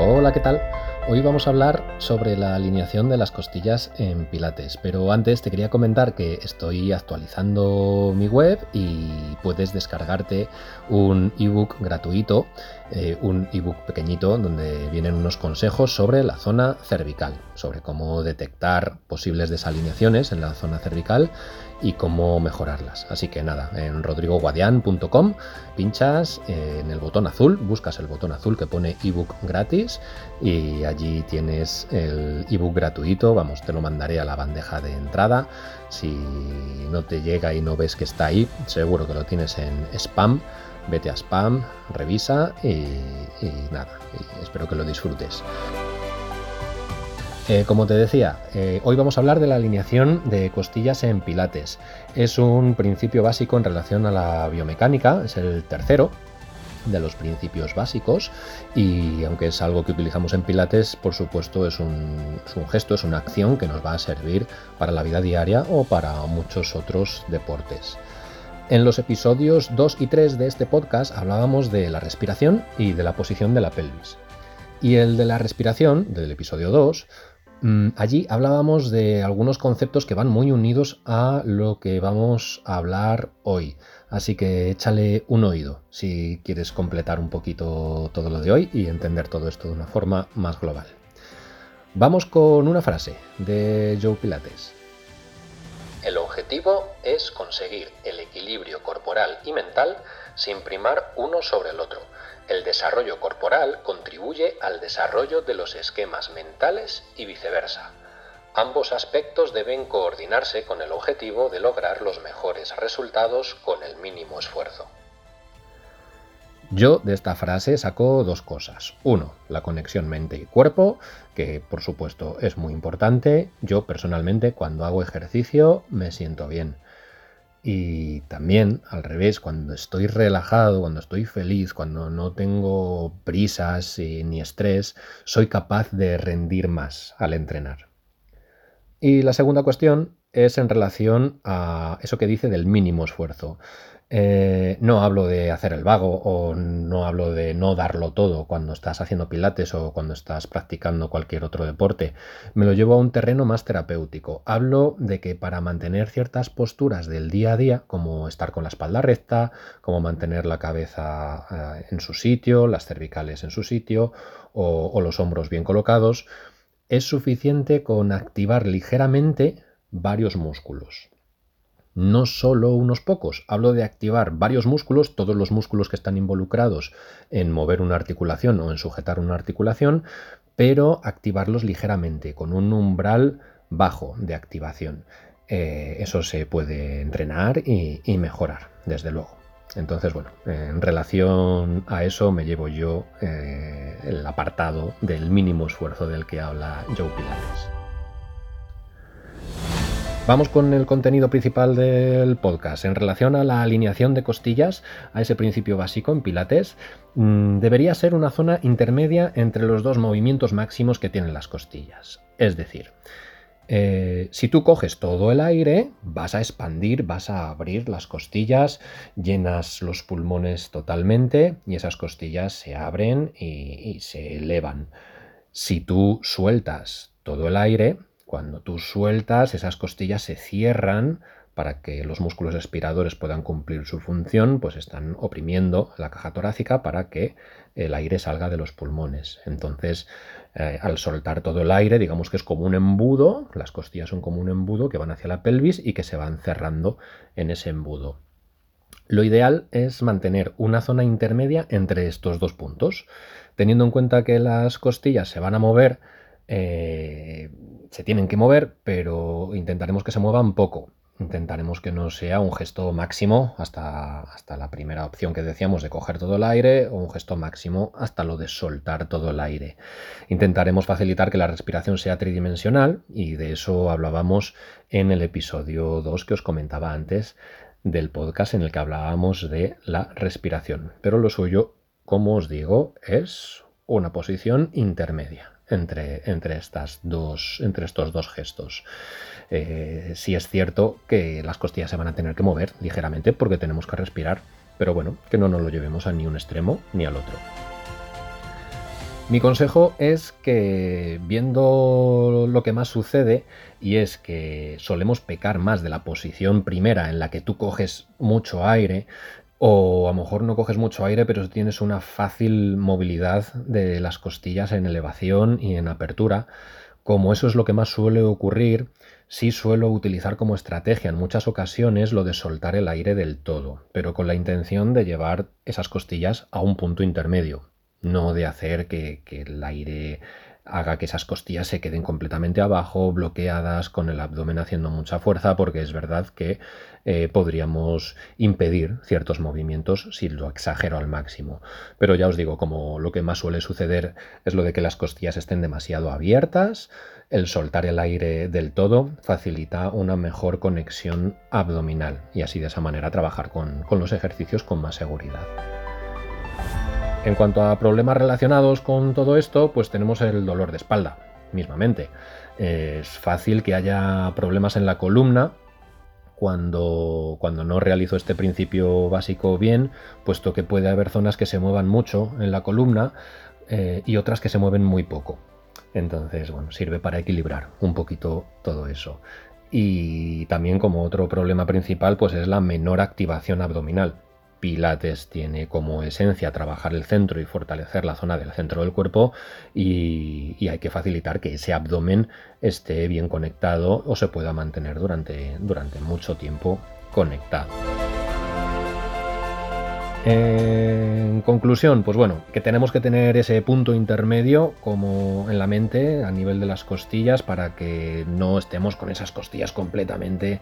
Hola, ¿qué tal? Hoy vamos a hablar sobre la alineación de las costillas en Pilates, pero antes te quería comentar que estoy actualizando mi web y puedes descargarte un ebook gratuito, eh, un ebook pequeñito donde vienen unos consejos sobre la zona cervical, sobre cómo detectar posibles desalineaciones en la zona cervical y cómo mejorarlas. Así que nada, en rodrigoguadian.com pinchas en el botón azul, buscas el botón azul que pone ebook gratis y allí tienes el ebook gratuito, vamos, te lo mandaré a la bandeja de entrada. Si no te llega y no ves que está ahí, seguro que lo tienes en spam. Vete a spam, revisa y, nada, espero que lo disfrutes. Eh, como te decía, eh, hoy vamos a hablar de la alineación de costillas en pilates. Es un principio básico en relación a la biomecánica, es el tercero de los principios básicos y aunque es algo que utilizamos en pilates, por supuesto es un, es un gesto, es una acción que nos va a servir para la vida diaria o para muchos otros deportes. En los episodios 2 y 3 de este podcast hablábamos de la respiración y de la posición de la pelvis. Y el de la respiración, del episodio 2, Mm, allí hablábamos de algunos conceptos que van muy unidos a lo que vamos a hablar hoy. Así que échale un oído si quieres completar un poquito todo lo de hoy y entender todo esto de una forma más global. Vamos con una frase de Joe Pilates. El objetivo es conseguir el equilibrio corporal y mental sin primar uno sobre el otro el desarrollo corporal contribuye al desarrollo de los esquemas mentales y viceversa. Ambos aspectos deben coordinarse con el objetivo de lograr los mejores resultados con el mínimo esfuerzo. Yo de esta frase saco dos cosas. Uno, la conexión mente y cuerpo, que por supuesto es muy importante. Yo personalmente cuando hago ejercicio me siento bien. Y también, al revés, cuando estoy relajado, cuando estoy feliz, cuando no tengo prisas ni estrés, soy capaz de rendir más al entrenar. Y la segunda cuestión es en relación a eso que dice del mínimo esfuerzo. Eh, no hablo de hacer el vago o no hablo de no darlo todo cuando estás haciendo pilates o cuando estás practicando cualquier otro deporte. Me lo llevo a un terreno más terapéutico. Hablo de que para mantener ciertas posturas del día a día, como estar con la espalda recta, como mantener la cabeza eh, en su sitio, las cervicales en su sitio o los hombros bien colocados, es suficiente con activar ligeramente varios músculos no solo unos pocos. Hablo de activar varios músculos, todos los músculos que están involucrados en mover una articulación o en sujetar una articulación, pero activarlos ligeramente, con un umbral bajo de activación. Eh, eso se puede entrenar y, mejorar, desde luego. Entonces, bueno, en relación a eso me llevo yo eh, el apartado del mínimo esfuerzo del que habla Joe Pilates. Vamos con el contenido principal del podcast. En relación a la alineación de costillas, a ese principio básico en Pilates, mm, debería ser una zona intermedia entre los dos movimientos máximos que tienen las costillas. Es decir, eh, si tú coges todo el aire, vas a expandir, vas a abrir las costillas, llenas los pulmones totalmente y esas costillas se abren y se elevan. Si tú sueltas todo el aire, cuando tú sueltas, esas costillas se cierran para que los músculos expiradores puedan cumplir su función, pues están oprimiendo la caja torácica para que el aire salga de los pulmones. Entonces, eh, al soltar todo el aire, digamos que es como un embudo, las costillas son como un embudo que van hacia la pelvis y que se van cerrando en ese embudo. Lo ideal es mantener una zona intermedia entre estos dos puntos, teniendo en cuenta que las costillas se van a mover eh, se tienen que mover, pero intentaremos que se muevan poco. Intentaremos que no sea un gesto máximo hasta, hasta la primera opción que decíamos de coger todo el aire o un gesto máximo hasta lo de soltar todo el aire. Intentaremos facilitar que la respiración sea tridimensional y de eso hablábamos en el episodio 2 que os comentaba antes del podcast en el que hablábamos de la respiración. Pero lo suyo, como os digo, es una posición intermedia entre, entre, estas dos, entre estos dos gestos. Eh, sí es cierto que las costillas se van a tener que mover ligeramente porque tenemos que respirar, pero bueno, que no nos lo llevemos a ni un extremo ni al otro. Mi consejo es que viendo lo que más sucede, y es que solemos pecar más de la posición primera en la que tú coges mucho aire, o a lo mejor no coges mucho aire, pero tienes una fácil movilidad de las costillas en elevación y en apertura. Como eso es lo que más suele ocurrir, sí suelo utilizar como estrategia en muchas ocasiones lo de soltar el aire del todo, pero con la intención de llevar esas costillas a un punto intermedio no de hacer que, el aire haga que esas costillas se queden completamente abajo, bloqueadas, con el abdomen haciendo mucha fuerza, porque es verdad que eh, podríamos impedir ciertos movimientos si lo exagero al máximo. Pero ya os digo, como lo que más suele suceder es lo de que las costillas estén demasiado abiertas, el soltar el aire del todo facilita una mejor conexión abdominal y así de esa manera trabajar con los ejercicios con más seguridad. En cuanto a problemas relacionados con todo esto, pues tenemos el dolor de espalda, mismamente. Es fácil que haya problemas en la columna cuando, cuando no realizo este principio básico bien, puesto que puede haber zonas que se muevan mucho en la columna eh, y otras que se mueven muy poco. Entonces, bueno, sirve para equilibrar un poquito todo eso. Y también como otro problema principal, pues es la menor activación abdominal. Pilates tiene como esencia trabajar el centro y fortalecer la zona del centro del cuerpo y, hay que facilitar que ese abdomen esté bien conectado o se pueda mantener durante, durante mucho tiempo conectado. En conclusión, pues bueno, que tenemos que tener ese punto intermedio como en la mente a nivel de las costillas para que no estemos con esas costillas completamente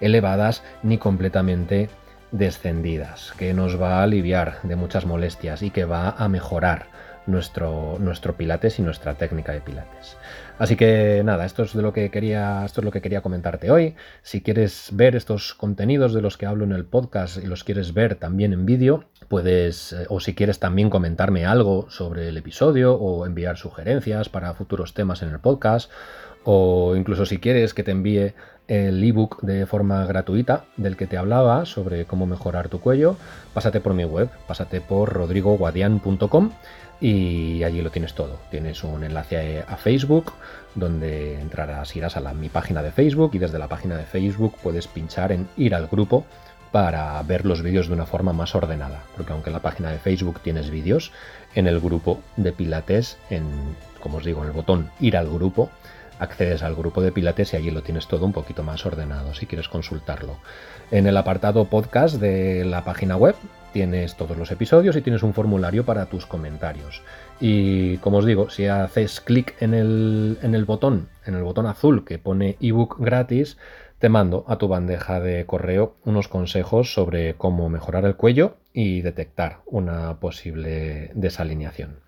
elevadas ni completamente descendidas, que nos va a aliviar de muchas molestias y que va a mejorar nuestro, nuestro pilates y nuestra técnica de pilates. Así que nada, esto es de lo que quería, esto es lo que quería comentarte hoy. Si quieres ver estos contenidos de los que hablo en el podcast y los quieres ver también en vídeo, puedes eh, o si quieres también comentarme algo sobre el episodio o enviar sugerencias para futuros temas en el podcast o incluso si quieres que te envíe el ebook de forma gratuita del que te hablaba sobre cómo mejorar tu cuello, pásate por mi web, pásate por rodrigoguadian.com y allí lo tienes todo. Tienes un enlace a Facebook donde entrarás, irás a mi página de Facebook y desde la página de Facebook puedes pinchar en ir al grupo para ver los vídeos de una forma más ordenada, porque aunque en la página de Facebook tienes vídeos, en el grupo de Pilates, en, como os digo, en el botón ir al grupo, accedes al grupo de Pilates y allí lo tienes todo un poquito más ordenado si quieres consultarlo. En el apartado podcast de la página web tienes todos los episodios y tienes un formulario para tus comentarios. Y como os digo, si haces clic en el, en el botón, en el botón azul que pone ebook gratis, te mando a tu bandeja de correo unos consejos sobre cómo mejorar el cuello y detectar una posible desalineación.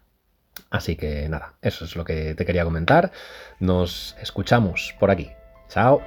Así que nada, eso es lo que te quería comentar. Nos escuchamos por aquí. Chao.